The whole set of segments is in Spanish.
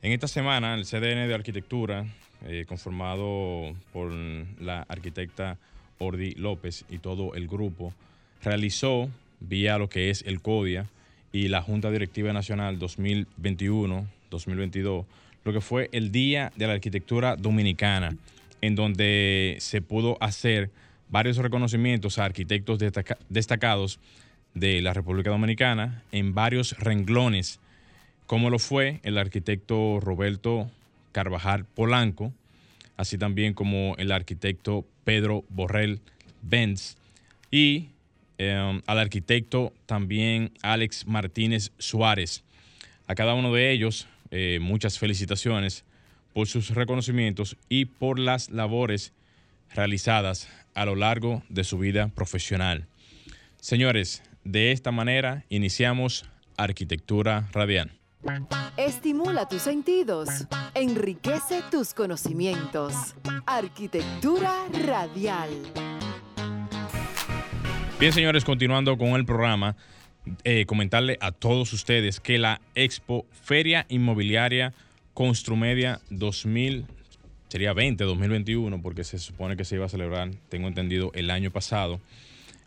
En esta semana, el CDN de Arquitectura, eh, conformado por la arquitecta Ordi López y todo el grupo, realizó, vía lo que es el CODIA y la Junta Directiva Nacional 2021-2022, lo que fue el Día de la Arquitectura Dominicana, en donde se pudo hacer varios reconocimientos a arquitectos destacados de la República Dominicana en varios renglones como lo fue el arquitecto Roberto Carvajal Polanco, así también como el arquitecto Pedro Borrell Benz y em, al arquitecto también Alex Martínez Suárez. A cada uno de ellos eh, muchas felicitaciones por sus reconocimientos y por las labores realizadas a lo largo de su vida profesional. Señores, de esta manera iniciamos Arquitectura Radial. Estimula tus sentidos, enriquece tus conocimientos. Arquitectura radial. Bien, señores, continuando con el programa, eh, comentarle a todos ustedes que la Expo Feria Inmobiliaria Construmedia 2000 sería 20, 2021, porque se supone que se iba a celebrar, tengo entendido, el año pasado,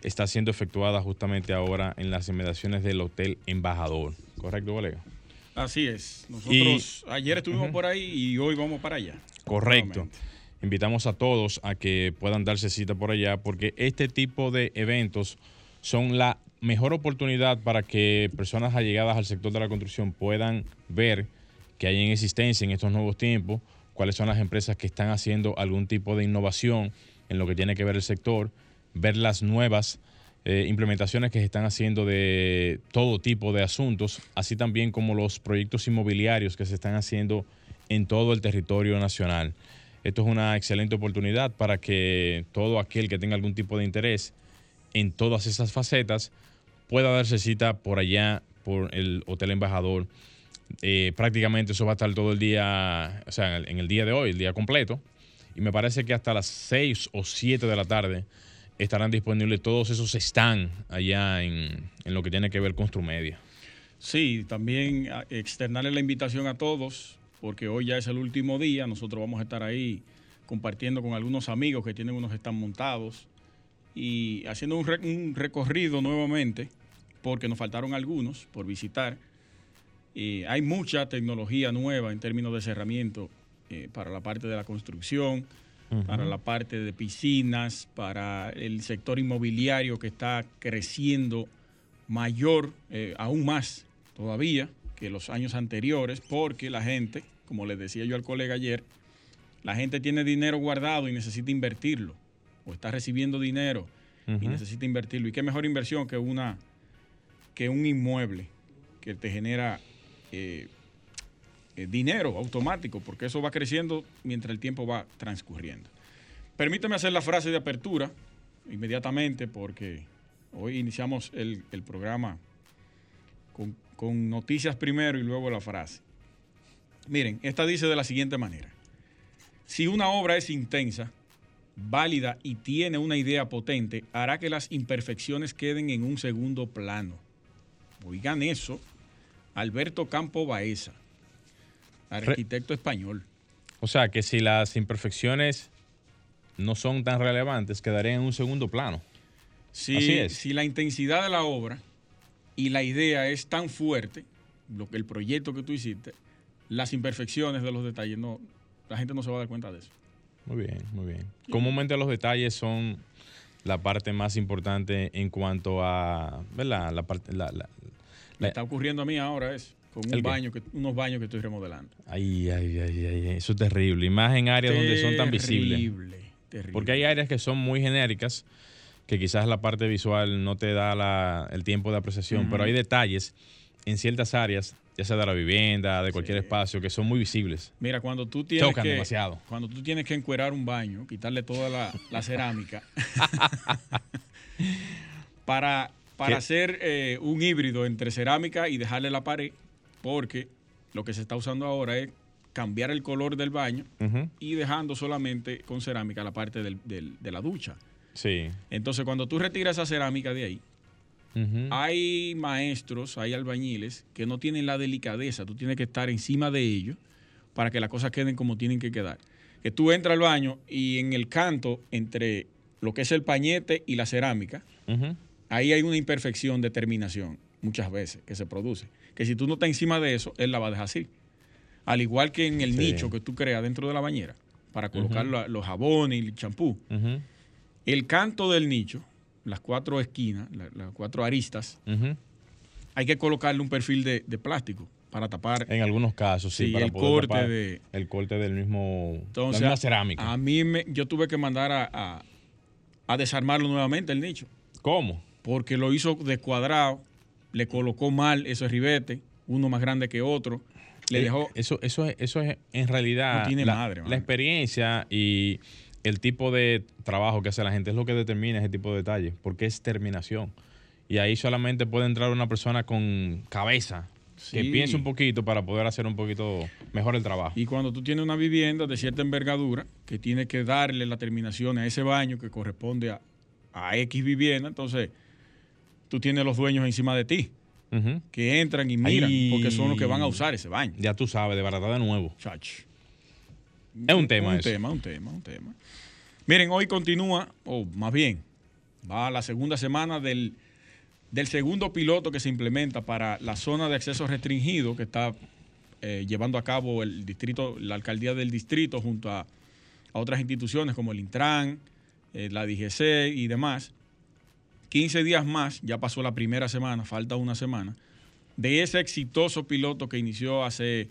está siendo efectuada justamente ahora en las inmediaciones del Hotel Embajador. ¿Correcto, colega? Así es. Nosotros ayer estuvimos por ahí y hoy vamos para allá. Correcto. Invitamos a todos a que puedan darse cita por allá porque este tipo de eventos son la mejor oportunidad para que personas allegadas al sector de la construcción puedan ver que hay en existencia en estos nuevos tiempos, cuáles son las empresas que están haciendo algún tipo de innovación en lo que tiene que ver el sector, ver las nuevas eh, implementaciones que se están haciendo de todo tipo de asuntos, así también como los proyectos inmobiliarios que se están haciendo en todo el territorio nacional. Esto es una excelente oportunidad para que todo aquel que tenga algún tipo de interés en todas esas facetas pueda darse cita por allá, por el Hotel Embajador. Eh, prácticamente eso va a estar todo el día, o sea, en el día de hoy, el día completo. Y me parece que hasta las 6 o 7 de la tarde estarán disponibles todos esos están allá en, lo que tiene que ver con Strumedia. Sí, también externarle la invitación a todos, porque hoy ya es el último día, nosotros vamos a estar ahí compartiendo con algunos amigos que tienen unos están montados y haciendo un, recorrido nuevamente, porque nos faltaron algunos por visitar. hay mucha tecnología nueva en términos de cerramiento eh, para la parte de la construcción para la parte de piscinas, para el sector inmobiliario que está creciendo mayor, eh, aún más todavía que los años anteriores, porque la gente, como les decía yo al colega ayer, la gente tiene dinero guardado y necesita invertirlo, o está recibiendo dinero y necesita invertirlo. ¿Y qué mejor inversión que, una, que un inmueble que te genera eh, eh, dinero automático, porque eso va creciendo mientras el tiempo va transcurriendo. Permítame hacer la frase de apertura inmediatamente, porque hoy iniciamos el, programa con, con noticias primero y luego la frase. Miren, esta dice de la siguiente manera. Si una obra es intensa, válida y tiene una idea potente, hará que las imperfecciones queden en un segundo plano. Oigan eso, Alberto Campo Baeza, arquitecto español. O sea, que si las imperfecciones no son tan relevantes, quedarían en un segundo plano. Si, si la intensidad de la obra y la idea es tan fuerte, lo que el proyecto que tú hiciste, las imperfecciones de los detalles, no, la gente no se va a dar cuenta de eso. Muy bien, muy bien. Comúnmente los detalles son la parte más importante en cuanto a, ¿verdad? La parte, la, Me está ocurriendo a mí ahora eso con un baño que, unos baños que estoy remodelando. Ay, ay, ay, ay, eso es terrible. Y más en áreas donde son tan visibles. Terrible, terrible. Porque hay áreas que son muy genéricas, que quizás la parte visual no te da el tiempo de apreciación, pero hay detalles en ciertas áreas, ya sea de la vivienda, de cualquier espacio, que son muy visibles. Mira, cuando tú tienes Chocan que demasiado. cuando tú tienes que encuerar un baño, quitarle toda la, la cerámica para, para ¿Qué? hacer eh, un híbrido entre cerámica y dejarle la pared, porque lo que se está usando ahora es cambiar el color del baño y dejando solamente con cerámica la parte del- del- de la ducha. Sí. Entonces, cuando tú retiras esa cerámica de ahí, hay maestros, hay albañiles que no tienen la delicadeza, tú tienes que estar encima de ellos para que las cosas queden como tienen que quedar. Que tú entras al baño y en el canto entre lo que es el pañete y la cerámica, ahí hay una imperfección de terminación muchas veces que se produce. Que si tú no estás encima de eso, él la va a dejar así. Al igual que en el Sí. nicho que tú creas dentro de la bañera para colocar los jabones y el champú. El canto del nicho, las cuatro esquinas, la- las cuatro aristas, hay que colocarle un perfil de, de plástico para tapar. En algunos casos, sí, Sí, para el poder corte tapar de- el corte del mismo, Entonces, la misma cerámica. A mí me, yo tuve que mandar a, a- a desarmarlo nuevamente el nicho, ¿Cómo? porque lo hizo descuadrado, le colocó mal esos ribetes, uno más grande que otro, le Eh, dejó... Eso, eso, es, eso es en realidad No tiene la, madre, la experiencia y el tipo de trabajo que hace la gente es lo que determina ese tipo de detalles, porque es terminación. Y ahí solamente puede entrar una persona con cabeza que Sí. piense un poquito para poder hacer un poquito mejor el trabajo. Y cuando tú tienes una vivienda de cierta envergadura, que tiene que darle la terminación a ese baño que corresponde a, a X vivienda, entonces tú tienes los dueños encima de ti, que entran y miran, porque son los que van a usar ese baño. Ya tú sabes, de verdad de nuevo. Chach. Es un tema Un eso. tema, un tema, un tema. Miren, hoy continúa, o más bien, va a la segunda semana del, del segundo piloto que se implementa para la zona de acceso restringido que está eh, llevando a cabo el distrito, la alcaldía del distrito junto a, a otras instituciones como el Intran, eh, la DGC y demás. 15 días más, ya pasó la primera semana, falta una semana, de ese exitoso piloto que inició hace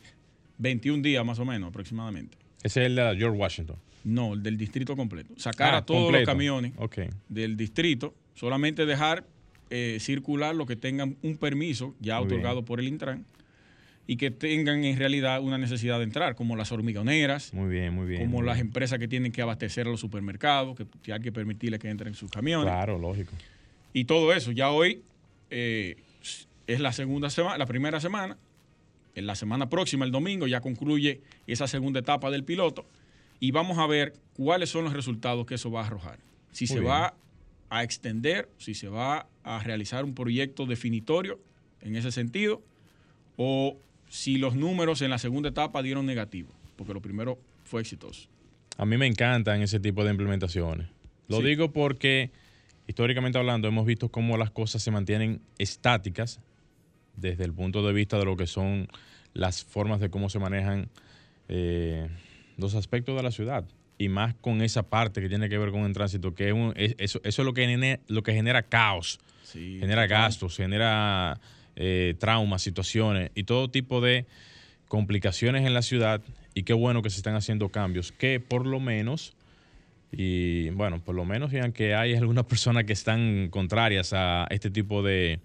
21 días más o menos aproximadamente. Ese es el de George Washington. No, el del distrito completo. Sacar Ah, a todos completo. los camiones Ok. del distrito, solamente dejar eh, circular los que tengan un permiso ya Muy otorgado bien. por el Intran y que tengan en realidad una necesidad de entrar, como las hormigoneras, Muy bien, muy bien. como muy las bien. empresas que tienen que abastecer a los supermercados, que, hay que permitirles que entren sus camiones. Claro, lógico. Y todo eso, ya hoy eh, es la segunda semana, la primera semana. En la semana próxima, el domingo, ya concluye esa segunda etapa del piloto. Y vamos a ver cuáles son los resultados que eso va a arrojar. Si Muy se bien. va a extender, si se va a realizar un proyecto definitorio en ese sentido, o si los números en la segunda etapa dieron negativo, porque lo primero fue exitoso. A mí me encantan ese tipo de implementaciones. Lo Sí. digo porque, históricamente hablando, hemos visto cómo las cosas se mantienen estáticas desde el punto de vista de lo que son las formas de cómo se manejan eh, los aspectos de la ciudad. Y más con esa parte que tiene que ver con el tránsito, que es un- es- eso, eso es lo que, genera, lo que genera caos, Sí, genera gastos, genera eh, traumas, situaciones y todo tipo de complicaciones en la ciudad. Y qué bueno que se están haciendo cambios, que por lo menos, y bueno, por lo menos, y aunque hay algunas personas que están contrarias a este tipo de,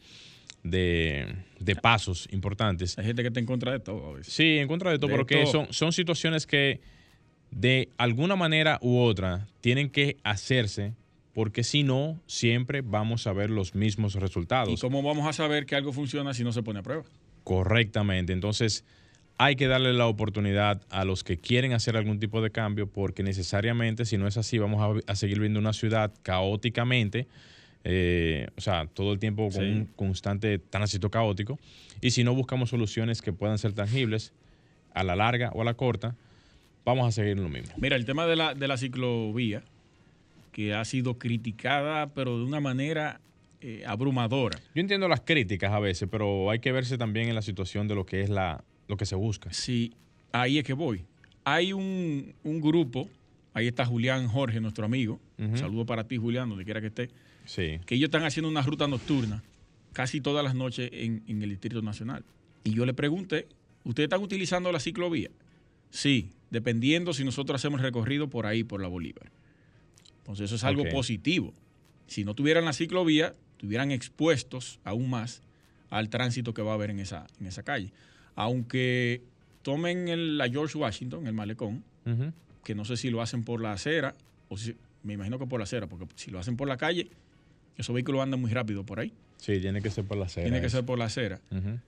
de, de pasos importantes, Hay gente que está en contra de todo. Sí, en contra de todo, De que todo. son, son situaciones que de alguna manera u otra tienen que hacerse porque si no, siempre vamos a ver los mismos ¿Y resultados. cómo vamos a saber que algo funciona si no se pone a prueba? Correctamente. Entonces, hay que darle la oportunidad a los que quieren hacer algún tipo de cambio porque necesariamente, si no es así, vamos a, a seguir viendo una ciudad caóticamente. eh, o sea, todo el tiempo con Sí. un constante tránsito caótico. Y si no buscamos soluciones que puedan ser tangibles a la larga o a la corta, vamos a seguir en lo mismo. Mira, el tema de la, de la ciclovía, que ha sido criticada, pero de una manera eh, abrumadora. Yo entiendo las críticas a veces, pero hay que verse también en la situación de lo que es la, lo que se busca. Sí, ahí es que voy. Hay un, un grupo, ahí está Julián Jorge, nuestro amigo. Ujú. Saludo para ti, Julián, donde quiera que esté. Sí. Que ellos están haciendo una ruta nocturna casi todas las noches en, en el Distrito Nacional. Y yo le pregunté, ¿ustedes están utilizando la ciclovía? Sí, dependiendo si nosotros hacemos recorrido por ahí, por la Bolívar. Entonces eso es algo positivo. Si no tuvieran la ciclovía, estuvieran expuestos aún más al tránsito que va a haber en esa, en esa calle. Aunque tomen el, la George Washington, el malecón, que no sé si lo hacen por la acera, o si, me imagino que por la acera, porque si lo hacen por la calle, esos vehículos andan muy rápido por ahí. Sí, tiene que ser por la acera. Tiene que eso. ser por la acera.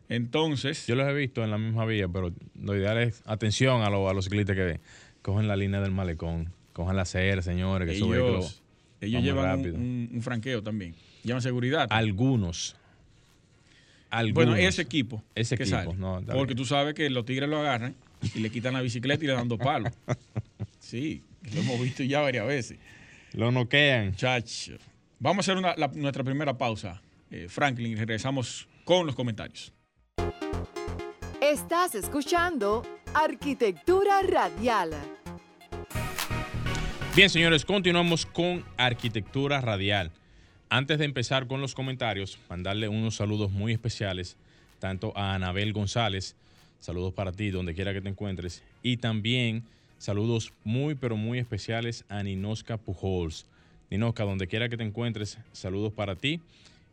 Entonces, Yo los he visto en la misma vía, pero lo ideal es atención a, lo- a los ciclistas que cogen la línea del malecón, cojan la acera, señores, que esos vehículos... ellos, ellos llevan un, rápido. un- un franqueo también. Llevan seguridad. Algunos. Algunos. Bueno, ese equipo. Ese que equipo, sale. no, Porque bien. tú sabes que los tigres lo agarran y le quitan la bicicleta y le dan dos palos. Sí, lo hemos visto ya varias veces. Lo noquean. Chacho. Vamos a hacer una- la- nuestra primera pausa, eh, Franklin, y regresamos con los comentarios. Estás escuchando Arquitectura Radial. Bien, señores, continuamos con Arquitectura Radial. Antes de empezar con los comentarios, mandarle unos saludos muy especiales tanto a Anabel González, saludos para ti donde quiera que te encuentres, y también saludos muy pero muy especiales a Ninoska Pujols. Ninoska, donde quiera que te encuentres, saludos para ti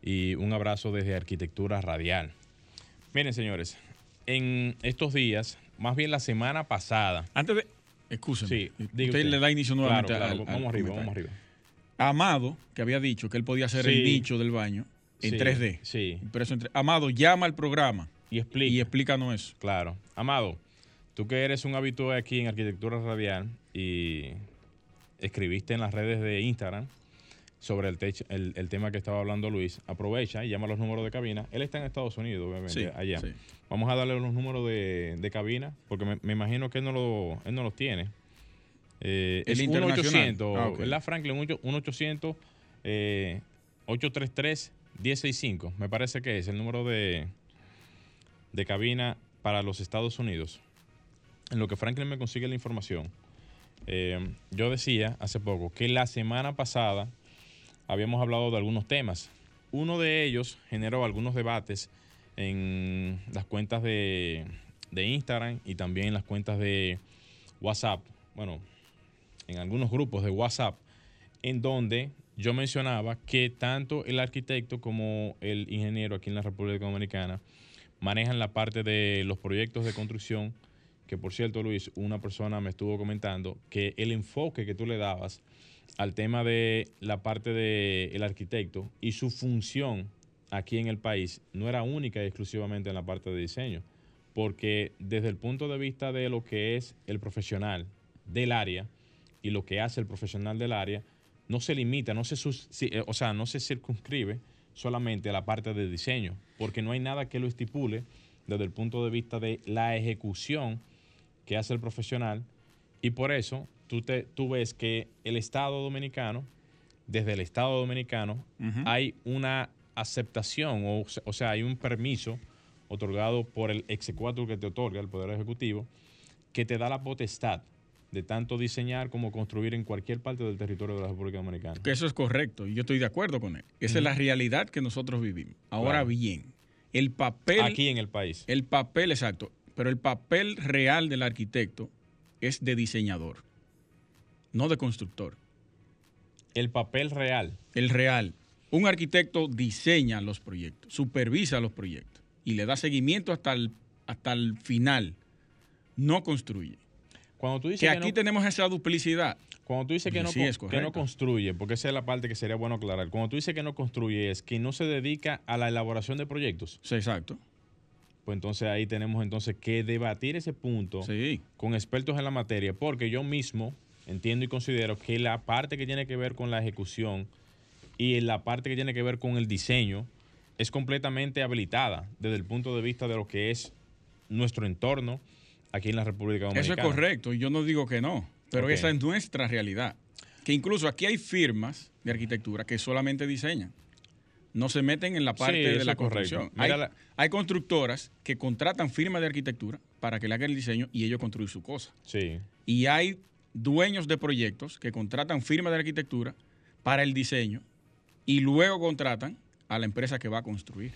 y un abrazo desde Arquitectura Radial. Miren, señores, en estos días, más bien la semana pasada, Antes de. Escúcheme. Sí, usted, usted. le da inicio nuevamente Claro, claro, al- al vamos arriba, comentario. vamos arriba. Amado, que había dicho que él podía hacer Sí. el nicho del baño en Sí, 3D. Sí. Impreso en 3D. Amado, llama al programa Y explica. y explícanos eso. Claro. Amado, tú que eres un habitué aquí en Arquitectura Radial y escribiste en las redes de Instagram sobre el, tech- el, el tema que estaba hablando Luis, aprovecha y llama los números de cabina. Él está en Estados Unidos, obviamente, Sí, allá. sí. Vamos a darle los números de, de cabina, porque me, me imagino que él no, lo, él no los tiene. Eh, El es internacional. 1-800, Ah, ok. ¿verdad, Franklin? 1-800 eh, 833-1065. Me parece que es el número de, de cabina para los Estados Unidos. En lo que Franklin me consigue la información, eh, yo decía hace poco que la semana pasada habíamos hablado de algunos temas. Uno de ellos generó algunos debates en las cuentas de, de Instagram y también en las cuentas de WhatsApp. Bueno, en algunos grupos de WhatsApp, en donde yo mencionaba que tanto el arquitecto como el ingeniero aquí en la República Dominicana manejan la parte de los proyectos de construcción, que por cierto, Luis, una persona me estuvo comentando que el enfoque que tú le dabas al tema de la parte del arquitecto y su función aquí en el país no era única y exclusivamente en la parte de diseño, porque desde el punto de vista de lo que es el profesional del área y lo que hace el profesional del área, no se limita, no se, eh, o sea, no se circunscribe solamente a la parte de diseño, porque no hay nada que lo estipule desde el punto de vista de la ejecución que hace el profesional. Y por eso tú, te, tú ves que el Estado dominicano, desde el Estado dominicano, hay una aceptación, o, o sea, hay un permiso otorgado por el exequatur que te otorga el Poder Ejecutivo, que te da la potestad de tanto diseñar como construir en cualquier parte del territorio de la República Dominicana. Que eso es correcto y yo estoy de acuerdo con él. Esa es la realidad que nosotros vivimos. Ahora Claro. bien, el papel, Aquí en el país. el papel exacto, pero el papel real del arquitecto es de diseñador, no de constructor. El papel real. El real. Un arquitecto diseña los proyectos, supervisa los proyectos y le da seguimiento hasta el, hasta el final. No construye. Cuando tú dices Que que, aquí no, tenemos esa duplicidad. cuando tú dices que no, Sí, que no construye, porque esa es la parte que sería bueno aclarar. Cuando tú dices que no construye es que no se dedica a la elaboración de proyectos. Sí, exacto. Pues entonces ahí tenemos entonces que debatir ese punto Sí. con expertos en la materia, porque yo mismo entiendo y considero que la parte que tiene que ver con la ejecución y la parte que tiene que ver con el diseño es completamente habilitada desde el punto de vista de lo que es nuestro entorno aquí en la República Eso Dominicana. es correcto y yo no digo que no, pero esa es nuestra realidad. Que incluso aquí hay firmas de arquitectura que solamente diseñan. No se meten en la parte Sí, de eso la construcción. Mira Hay, la- hay constructoras que contratan firmas de arquitectura para que le hagan el diseño y ellos construyen su cosa. Sí, Y hay dueños de proyectos que contratan firmas de arquitectura para el diseño y luego contratan a la empresa que va a construir.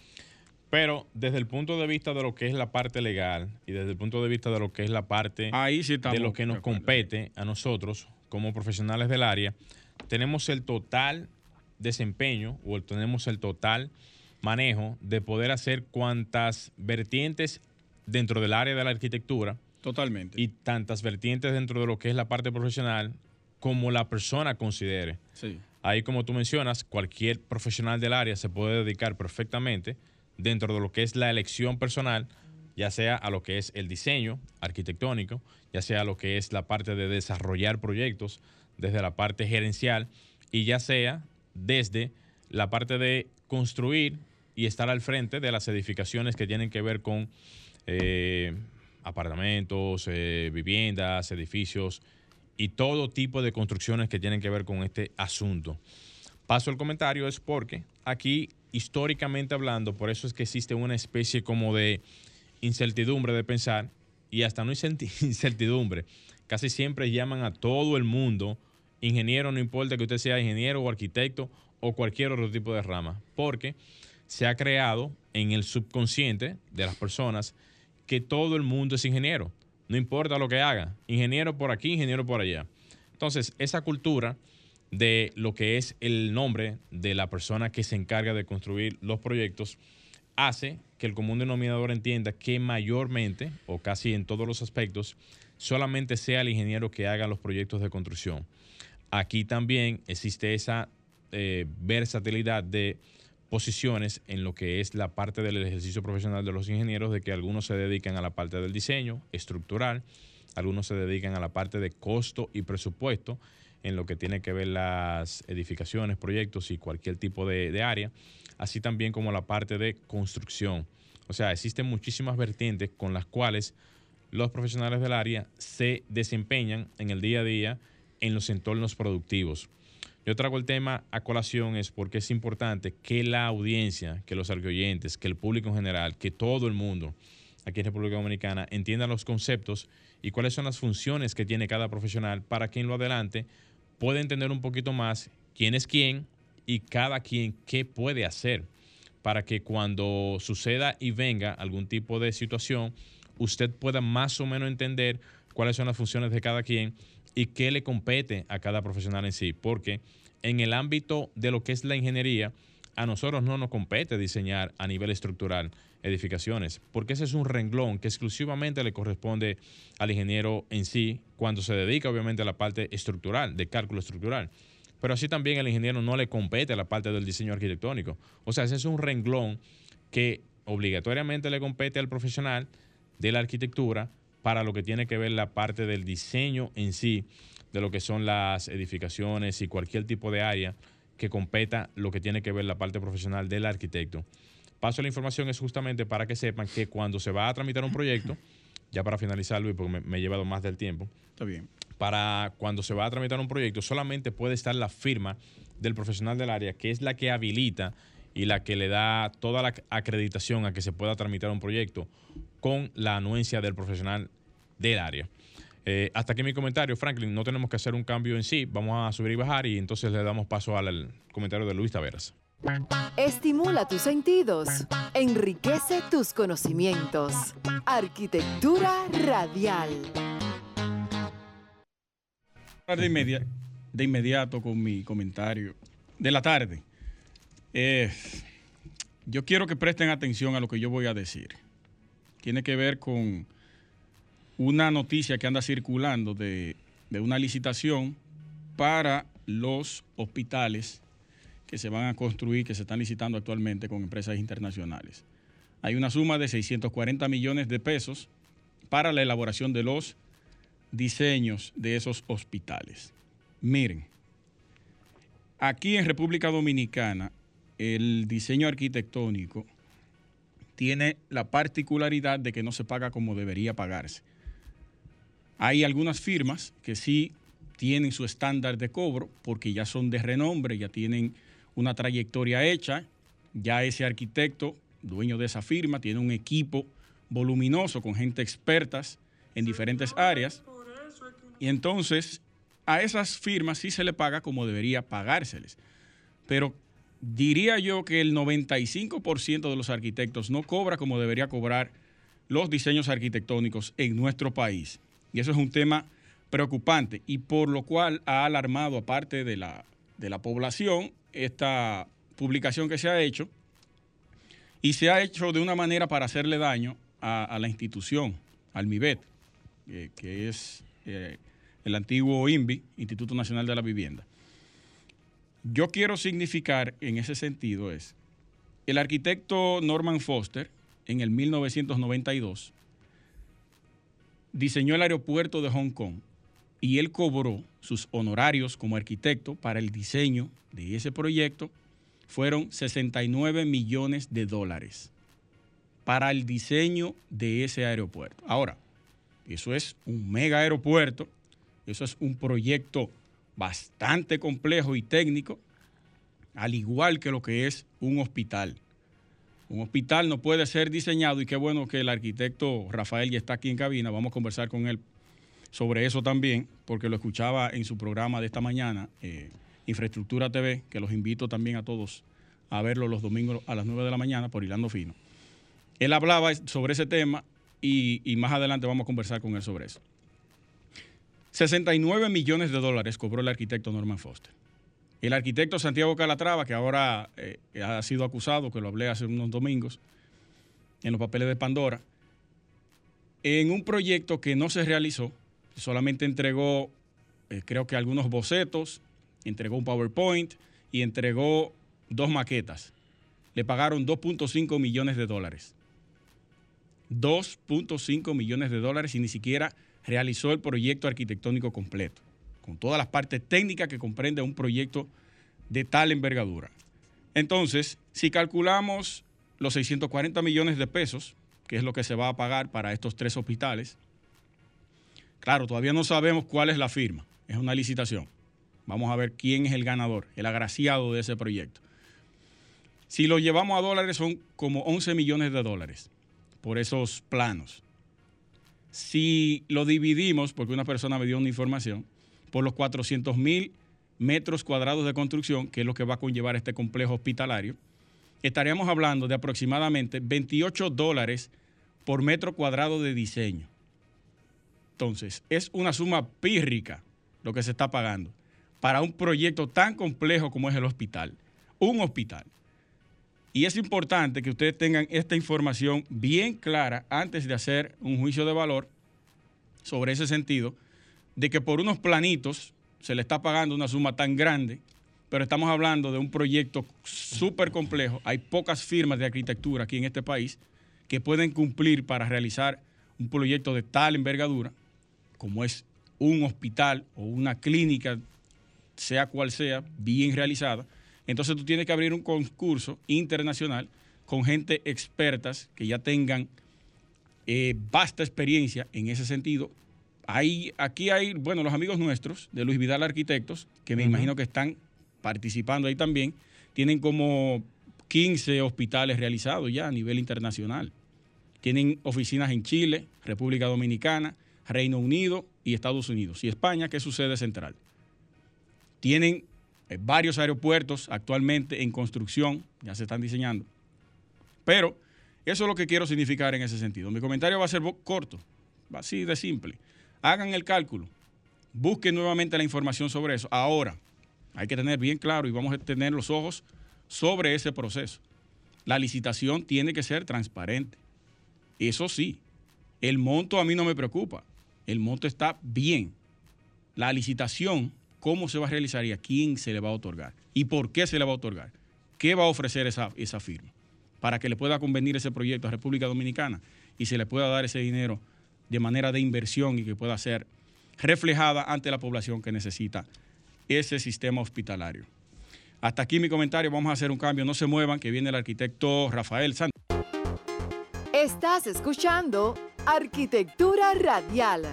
Pero desde el punto de vista de lo que es la parte legal y desde el punto de vista de lo que es la parte Ahí sí estamos. de lo que nos compete a nosotros como profesionales del área, tenemos el total desempeño o tenemos el total manejo de poder hacer cuantas vertientes dentro del área de la arquitectura. Totalmente. Y tantas vertientes dentro de lo que es la parte profesional como la persona considere. Sí. Ahí, como tú mencionas, cualquier profesional del área se puede dedicar perfectamente dentro de lo que es la elección personal, ya sea a lo que es el diseño arquitectónico, ya sea a lo que es la parte de desarrollar proyectos, desde la parte gerencial, y ya sea desde la parte de construir y estar al frente de las edificaciones que tienen que ver con eh, apartamentos, eh, viviendas, edificios y todo tipo de construcciones que tienen que ver con este asunto. Paso el comentario es porque aquí, históricamente hablando, por eso es que existe una especie como de incertidumbre de pensar y hasta no incertidumbre. Casi siempre llaman a todo el mundo ingeniero, no importa que usted sea ingeniero o arquitecto o cualquier otro tipo de rama, porque se ha creado en el subconsciente de las personas que todo el mundo es ingeniero, no importa lo que haga, ingeniero por aquí, ingeniero por allá. Entonces, esa cultura de lo que es el nombre de la persona que se encarga de construir los proyectos hace que el común denominador entienda que mayormente o casi en todos los aspectos solamente sea el ingeniero que haga los proyectos de construcción. Aquí también existe esa eh, versatilidad de posiciones en lo que es la parte del ejercicio profesional de los ingenieros, de que algunos se dedican a la parte del diseño estructural, algunos se dedican a la parte de costo y presupuesto, en lo que tiene que ver las edificaciones, proyectos y cualquier tipo de, área, así también como la parte de construcción. O sea, existen muchísimas vertientes con las cuales los profesionales del área se desempeñan en el día a día en los entornos productivos. Yo traigo el tema a colación es porque es importante que la audiencia, que los arqueoyentes, que el público en general, que todo el mundo aquí en República Dominicana entienda los conceptos y cuáles son las funciones que tiene cada profesional para que en lo adelante pueda entender un poquito más quién es quién y cada quien qué puede hacer para que cuando suceda y venga algún tipo de situación, usted pueda más o menos entender cuáles son las funciones de cada quien y qué le compete a cada profesional en sí, porque en el ámbito de lo que es la ingeniería, a nosotros no nos compete diseñar a nivel estructural edificaciones, porque ese es un renglón que exclusivamente le corresponde al ingeniero en sí, cuando se dedica obviamente a la parte estructural, de cálculo estructural. Pero así también al ingeniero no le compete la parte del diseño arquitectónico. O sea, ese es un renglón que obligatoriamente le compete al profesional de la arquitectura para lo que tiene que ver la parte del diseño en sí, de lo que son las edificaciones y cualquier tipo de área que competa lo que tiene que ver la parte profesional del arquitecto. Paso la información es justamente para que sepan que cuando se va a tramitar un proyecto, ya para finalizarlo y porque me, he llevado más del tiempo. Está bien. Para cuando se va a tramitar un proyecto, solamente puede estar la firma del profesional del área, que es la que habilita y la que le da toda la acreditación a que se pueda tramitar un proyecto con la anuencia del profesional del área. Eh, hasta aquí mi comentario, Franklin. No tenemos que hacer un cambio en sí. Vamos a subir y bajar y entonces le damos paso al comentario de Luis Taveras. Estimula tus sentidos, enriquece tus conocimientos. Arquitectura radial. De, de inmediato con mi comentario de la tarde. Eh, yo quiero que presten atención a lo que yo voy a decir. Tiene que ver con una noticia que anda circulando de, de una licitación para los hospitales que se van a construir, que se están licitando actualmente con empresas internacionales. Hay una suma de 640 millones de pesos para la elaboración de los diseños de esos hospitales. Miren, aquí en República Dominicana el diseño arquitectónico tiene la particularidad de que no se paga como debería pagarse. Hay algunas firmas que sí tienen su estándar de cobro porque ya son de renombre, ya tienen una trayectoria hecha, ya ese arquitecto, dueño de esa firma, tiene un equipo voluminoso con gente expertas en diferentes áreas. Y entonces a esas firmas sí se le paga como debería pagárseles. Pero diría yo que el 95% de los arquitectos no cobra como debería cobrar los diseños arquitectónicos en nuestro país. Y eso es un tema preocupante y por lo cual ha alarmado a parte de la, de la población esta publicación que se ha hecho y se ha hecho de una manera para hacerle daño a, la institución, al MIBET, eh, que es eh, el antiguo INVI, Instituto Nacional de la Vivienda. Yo quiero significar en ese sentido es, el arquitecto Norman Foster, en el 1992, diseñó el aeropuerto de Hong Kong y él cobró sus honorarios como arquitecto para el diseño de ese proyecto fueron 69 millones de dólares para el diseño de ese aeropuerto. Ahora, eso es un mega aeropuerto, eso es un proyecto bastante complejo y técnico, al igual que lo que es un hospital. Un hospital no puede ser diseñado y qué bueno que el arquitecto Rafael ya está aquí en cabina, vamos a conversar con él sobre eso también, porque lo escuchaba en su programa de esta mañana, eh, Infraestructura TV, que los invito también a todos a verlo los domingos a las 9 de la mañana por Hilando Fino. Él hablaba sobre ese tema y, y más adelante vamos a conversar con él sobre eso. 69 millones de dólares cobró el arquitecto Norman Foster. El arquitecto Santiago Calatrava, que ahora eh, ha sido acusado, que lo hablé hace unos domingos, en los papeles de Pandora, en un proyecto que no se realizó, solamente entregó, eh, creo que algunos bocetos, entregó un PowerPoint y entregó dos maquetas. Le pagaron 2.5 millones de dólares. 2.5 millones de dólares y ni siquiera realizó el proyecto arquitectónico completo, con todas las partes técnicas que comprende un proyecto de tal envergadura. Entonces, si calculamos los 640 millones de pesos, que es lo que se va a pagar para estos tres hospitales, claro, todavía no sabemos cuál es la firma, es una licitación. Vamos a ver quién es el ganador, el agraciado de ese proyecto. Si lo llevamos a dólares son como 11 millones de dólares por esos planos. Si lo dividimos, porque una persona me dio una información, por los 400 mil metros cuadrados de construcción, que es lo que va a conllevar este complejo hospitalario, estaríamos hablando de aproximadamente 28 dólares por metro cuadrado de diseño. Entonces, es una suma pírrica lo que se está pagando para un proyecto tan complejo como es el hospital. Un hospital. Y es importante que ustedes tengan esta información bien clara antes de hacer un juicio de valor sobre ese sentido, de que por unos planitos se le está pagando una suma tan grande, pero estamos hablando de un proyecto súper complejo. Hay pocas firmas de arquitectura aquí en este país que pueden cumplir para realizar un proyecto de tal envergadura, como es un hospital o una clínica, sea cual sea, bien realizada entonces tú tienes que abrir un concurso internacional con gente expertas que ya tengan eh, vasta experiencia en ese sentido. Hay, aquí hay, bueno, los amigos nuestros de Luis Vidal Arquitectos, que me imagino que están participando ahí también, tienen como 15 hospitales realizados ya a nivel internacional. Tienen oficinas en Chile, República Dominicana, Reino Unido y Estados Unidos. Y España, que es su sede central. Tienen hay varios aeropuertos actualmente en construcción, ya se están diseñando. Pero eso es lo que quiero significar en ese sentido. Mi comentario va a ser corto, así de simple. Hagan el cálculo, busquen nuevamente la información sobre eso. Ahora, hay que tener bien claro y vamos a tener los ojos sobre ese proceso. La licitación tiene que ser transparente. Eso sí, el monto a mí no me preocupa. El monto está bien. La licitación cómo se va a realizar y a quién se le va a otorgar y por qué se le va a otorgar. ¿Qué va a ofrecer esa, esa firma? Para que le pueda convenir ese proyecto a República Dominicana y se le pueda dar ese dinero de manera de inversión y que pueda ser reflejada ante la población que necesita ese sistema hospitalario. Hasta aquí mi comentario, vamos a hacer un cambio, no se muevan, que viene el arquitecto Rafael Santos. Estás escuchando Arquitectura Radial.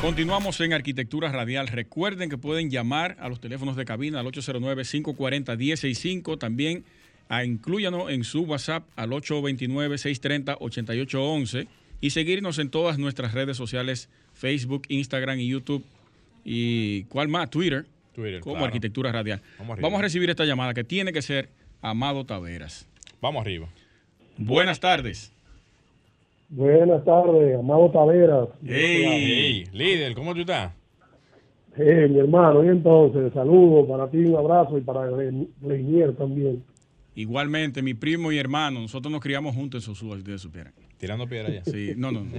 Continuamos en Arquitectura Radial. Recuerden que pueden llamar a los teléfonos de cabina al 809-540-165. También a, incluyanos en su WhatsApp al 829-630-8811 y seguirnos en todas nuestras redes sociales, Facebook, Instagram y YouTube. ¿Y cuál más? Twitter. Twitter como Arquitectura Radial. Vamos, Vamos, a recibir esta llamada que tiene que ser Amado Taveras. Vamos arriba. Buenas tardes. Buenas tardes, Amado Taveras. Hey, líder, ¿cómo tú estás? Hey, mi hermano, y entonces, saludos para ti, un abrazo y para Leinier también. Igualmente, mi primo y hermano, nosotros nos criamos juntos en Sosúa, si ustedes supieran. Tirando piedra ya. Sí, no, no, no.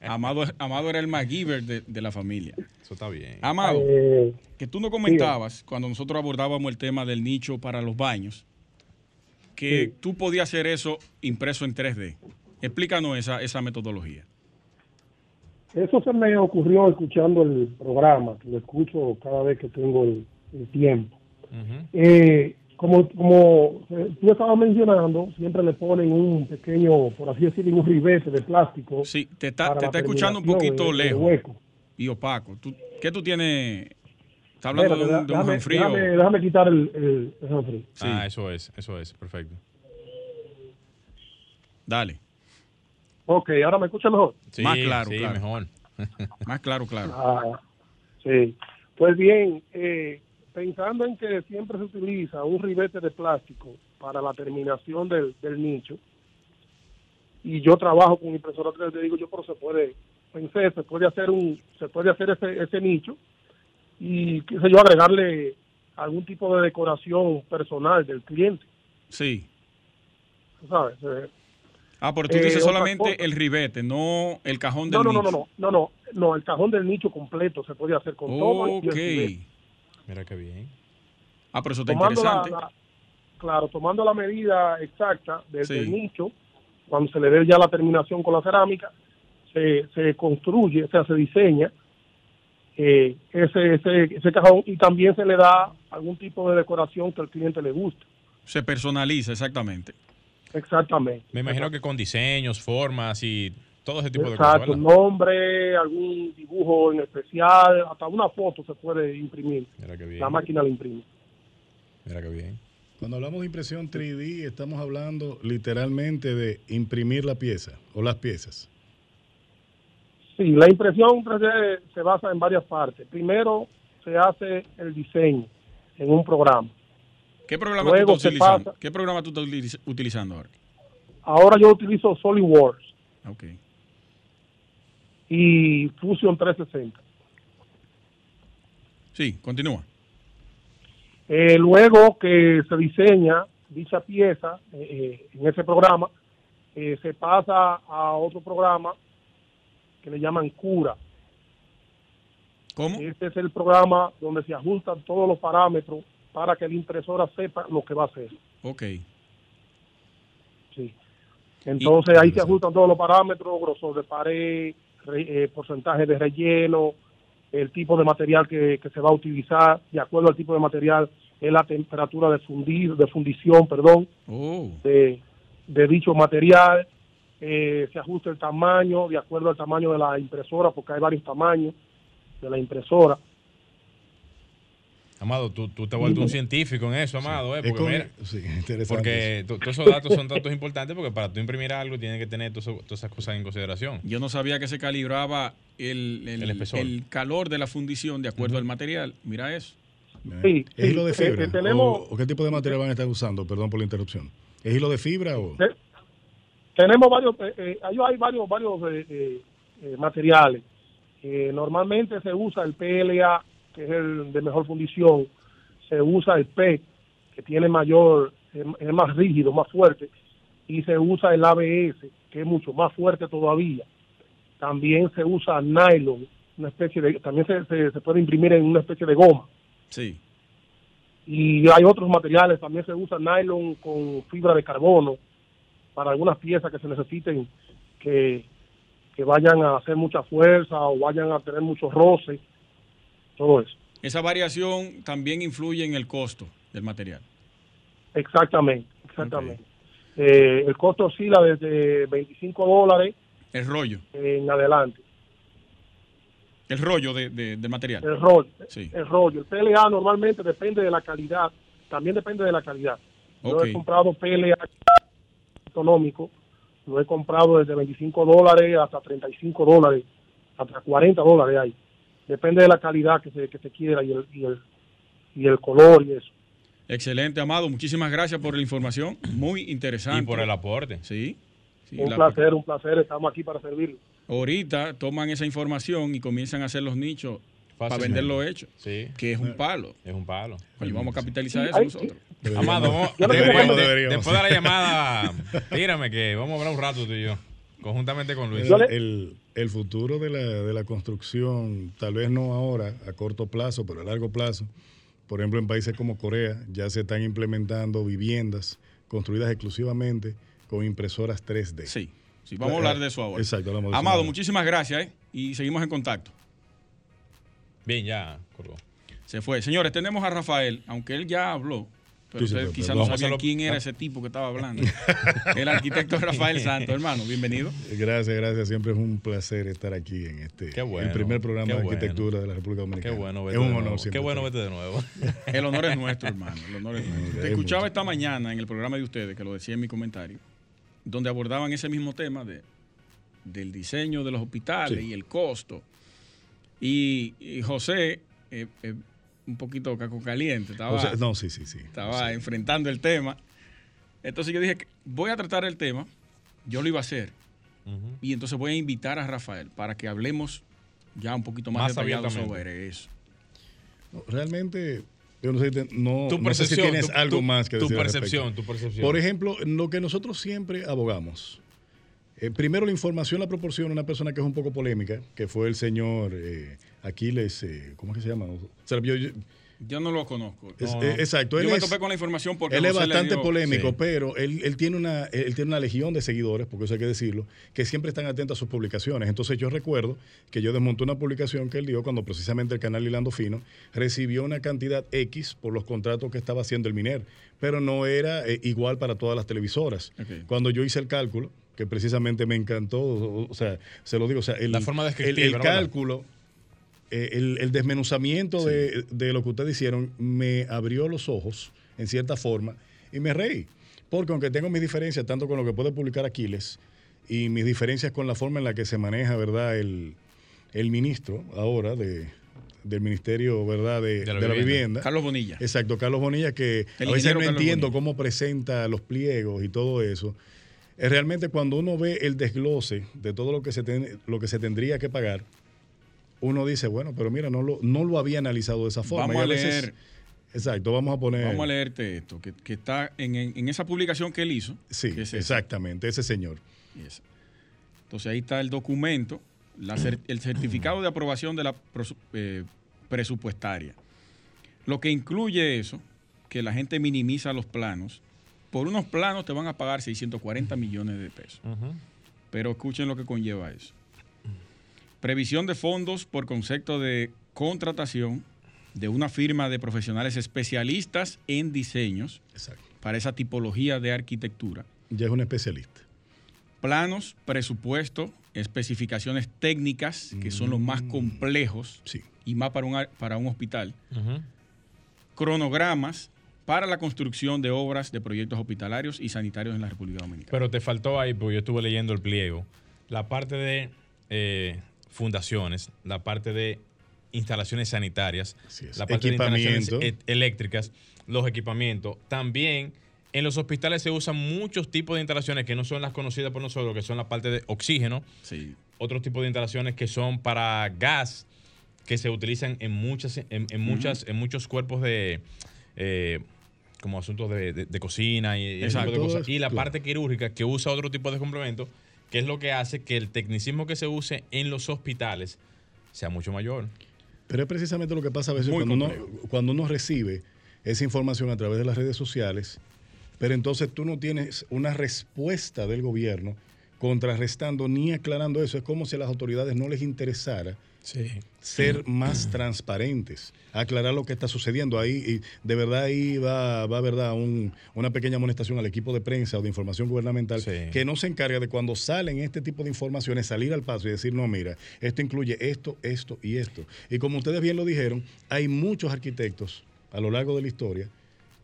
Amado, Amado era el MacGyver de, de la familia. Eso está bien. Amado, Eh, que tú nos comentabas cuando nosotros abordábamos el tema del nicho para los baños, que Sí. tú podías hacer eso impreso en 3D. Explícanos esa, esa metodología. eso se me ocurrió escuchando el programa, que lo escucho cada vez que tengo el, el tiempo. Eh, como como eh, tú estabas mencionando, siempre le ponen un pequeño, por así decirlo, un ribete de plástico. Sí, te está, te está escuchando un poquito del lejos hueco. y opaco. ¿Tú, ¿Qué tú tienes? ¿Estás hablando de un, de un déjame, resfrío? déjame, déjame quitar el, el, el. Sí. Ah, eso es, eso es, perfecto. Dale. Ok, ahora me escucha mejor. Sí, Más claro, sí, claro. mejor. Más claro, claro. Ah, sí. Pues bien, eh, pensando en que siempre se utiliza un ribete de plástico para la terminación del, del nicho, y yo trabajo con impresora 3D, digo yo, pero se puede, pensé, se puede hacer un, se puede hacer ese, ese nicho y, qué sé yo, agregarle algún tipo de decoración personal del cliente, Sí. ¿sabes? Eh, Ah, pero tú Eh, dices otra solamente el ribete, no el cajón del no, no, no, nicho. no, no, no, no, no, el cajón del nicho completo se puede hacer con todo y el Ok. Mira qué bien. Ah, pero eso está tomando la, interesante. la- claro, tomando la medida exacta del, Sí. del nicho, cuando se le dé ya la terminación con la cerámica, se, se construye, o sea, se diseña eh, ese, ese, ese cajón y también se le da algún tipo de decoración que al cliente le guste. Se personaliza, exactamente. Exactamente. Me imagino que con diseños, formas y todo ese tipo de cosas. Exacto, nombre, algún dibujo en especial, hasta una foto se puede imprimir. Mira qué bien. La máquina la imprime. Mira qué bien. Cuando hablamos de impresión 3D, estamos hablando literalmente de imprimir la pieza o las piezas. Sí, la impresión 3D se basa en varias partes. Primero se hace el diseño en un programa. ¿Qué programa Luego tú estás utilizando? pasa- ¿Qué programa tú estás utiliz- utilizando ahora? Ahora yo utilizo SolidWorks Ok. y Fusion 360. Sí, continúa. Eh, luego que se diseña dicha pieza eh, eh, en ese programa, eh, se pasa a otro programa que le llaman Cura. ¿Cómo? Este es el programa donde se ajustan todos los parámetros para que la impresora sepa lo que va a hacer. Ok. Sí. Entonces Y- ahí se ajustan todos los parámetros, grosor de pared, re- eh, porcentaje de relleno, el tipo de material que, que se va a utilizar, de acuerdo al tipo de material, es la temperatura de fundir, de fundición, perdón, Oh, de, de dicho material, eh, se ajusta el tamaño de acuerdo al tamaño de la impresora, porque hay varios tamaños de la impresora. Amado, tú, tú te has vuelto un científico en eso, Amado, ¿eh? Es Porque, con- mira, sí, interesante. porque to- todos esos datos son datos importantes porque para tú imprimir algo tienes que tener todas todas esas cosas en consideración. yo no sabía que se calibraba el, el, El calor de la fundición de acuerdo al material. Mira eso. Sí, ¿Es sí, hilo de eh, fibra? eh, tenemos- ¿O, o qué tipo de material van a estar usando? Perdón por la interrupción. ¿Es hilo de fibra o...? Te- tenemos varios, eh, eh, hay varios, varios eh, eh, eh, materiales. Eh, normalmente se usa el PLA, que es el de mejor fundición, se usa el PET, que tiene mayor, es más rígido, más fuerte, y se usa el ABS, que es mucho más fuerte todavía. También se usa nylon, una especie de, también se, se, se puede imprimir en una especie de goma. Sí. Y hay otros materiales, también se usa nylon con fibra de carbono para algunas piezas que se necesiten que, que vayan a hacer mucha fuerza o vayan a tener mucho roce, todo eso. Esa variación también influye en el costo del material. Exactamente, exactamente. Eh, el costo oscila desde 25 dólares El rollo. en adelante. El rollo de, de- del material. El rollo, Sí. el rollo. El PLA normalmente depende de la calidad, también depende de la calidad. Yo he comprado PLA económico, lo he comprado desde 25 dólares hasta 35 dólares, hasta 40 dólares hay. Depende de la calidad que se, que se quiera y el, y, el, y el color y eso. Excelente, Amado. Muchísimas gracias por la información. Muy interesante. Y por el aporte. Sí. sí, un la- placer, un placer, estamos aquí para servirle. Ahorita toman esa información y comienzan a hacer los nichos para Fácilmente. venderlo hecho, Sí, que es un palo. es un palo. Oye, vamos a capitalizar Sí, eso nosotros. Amado, vamos- deberíamos, de, deberíamos. después de la llamada, tírame que vamos a hablar un rato tú y yo, conjuntamente con Luis. Le- El, el futuro de la, de la construcción, tal vez no ahora, a corto plazo, pero a largo plazo, por ejemplo, en países como Corea, ya se están implementando viviendas construidas exclusivamente con impresoras 3D. Sí, sí, vamos a hablar de eso ahora. Exacto, hablamos de eso Amado, muchísimas gracias ¿eh? y seguimos en contacto. Bien, ya, colgó. Se fue. Señores, tenemos a Rafael, aunque él ya habló, pero Sí, sí, ustedes pero- quizás no sabían hacerlo- quién era ese tipo que estaba hablando. El arquitecto Rafael Santos, hermano, bienvenido. Gracias, gracias. Siempre es un placer estar aquí en este Qué bueno, el primer programa qué de bueno. arquitectura de la República Qué Dominicana. bueno es verte un de honor Qué bueno verte de nuevo. El honor es nuestro, hermano. El honor es nuestro. Te escuchaba esta mañana en el programa de ustedes, que lo decía en mi comentario, donde abordaban ese mismo tema de, del diseño de los hospitales Sí. y el costo. Y, y José, eh, eh, un poquito caco caliente, estaba, O sea, no, sí, sí, sí. estaba Sí. enfrentando el tema. Entonces yo dije, que voy a tratar el tema, yo lo iba a hacer, Ujú. y entonces voy a invitar a Rafael para que hablemos ya un poquito más, Más detallado sobre eso. No, Realmente, yo no sé, te- no, Tu no sé si tienes tu- algo tu- más que Tu decir. percepción, tu percepción. Por ejemplo, lo que nosotros siempre abogamos. Eh, primero, la información la proporciona una persona que es un poco polémica, que fue el señor eh, Aquiles, eh, ¿cómo es que se llama? O sea, yo- yo- Yo no lo conozco. es- No, no. exacto, Yo él me es, topé con la información porque él es bastante dio- polémico, sí. pero él, él tiene una, él tiene una legión de seguidores, porque eso hay que decirlo, que siempre están atentos a sus publicaciones. Entonces yo recuerdo que yo desmonté una publicación que él dio cuando precisamente el canal Hilando Fino recibió una cantidad X por los contratos que estaba haciendo el MINER, pero no era eh, igual para todas las televisoras. Cuando yo hice el cálculo, que precisamente me encantó, o, o sea, se lo digo, o sea, el, La forma el, el cálculo, eh, el, el desmenuzamiento de, de lo que ustedes hicieron me abrió los ojos, en cierta forma, y me reí. Porque aunque tengo mis diferencias, tanto con lo que puede publicar Aquiles y mis diferencias con la forma en la que se maneja, ¿verdad?, el, el ministro ahora de, del Ministerio, ¿verdad?, de, De la de la Vivienda. Carlos Bonilla. Exacto, Carlos Bonilla, que El a veces no Carlos entiendo Bonilla. cómo presenta los pliegos y todo eso. Es realmente cuando uno ve el desglose de todo lo que se, ten- lo que se tendría que pagar, uno dice, bueno, pero mira, no lo, no lo había analizado de esa forma. Vamos a veces- leer. exacto, vamos a poner. Vamos a leerte esto, que, que está en, en- esa publicación que él hizo. Sí, es exactamente, ese señor. Entonces ahí está el documento, la cer- el certificado de aprobación de la eh, presupuestaria. Lo que incluye eso, que la gente minimiza los planos. Por unos planos te van a pagar 640 millones de pesos. Pero escuchen lo que conlleva eso. Previsión de fondos por concepto de contratación de una firma de profesionales especialistas en diseños Exacto. para esa tipología de arquitectura. Ya es un especialista. Planos, presupuesto, especificaciones técnicas, que son los más complejos Sí. y más para un, ar- para un hospital. Cronogramas para la construcción de obras de proyectos hospitalarios y sanitarios en la República Dominicana. Pero te faltó ahí, porque yo estuve leyendo el pliego, la parte de eh, fundaciones, la parte de instalaciones sanitarias, la parte de instalaciones e- eléctricas, los equipamientos. También en los hospitales se usan muchos tipos de instalaciones que no son las conocidas por nosotros, que son la parte de oxígeno, Sí. otros tipos de instalaciones que son para gas, que se utilizan en muchas, en, en muchas, en muchos cuerpos de eh, como asuntos de, de- de cocina y, ese tipo de cosas. Y la parte quirúrgica que usa otro tipo de complemento, que es lo que hace que el tecnicismo que se use en los hospitales sea mucho mayor. Pero es precisamente lo que pasa a veces cuando uno, cuando uno recibe esa información a través de las redes sociales, pero entonces tú no tienes una respuesta del gobierno contrarrestando ni aclarando eso. Es como si a las autoridades no les interesara ser más transparentes, aclarar lo que está sucediendo ahí. Y de verdad ahí va, va verdad, un- una pequeña amonestación al equipo de prensa o de información gubernamental Sí. que no se encarga de cuando salen este tipo de informaciones salir al paso y decir, no, mira, esto incluye esto, esto y esto. Y como ustedes bien lo dijeron, hay muchos arquitectos a lo largo de la historia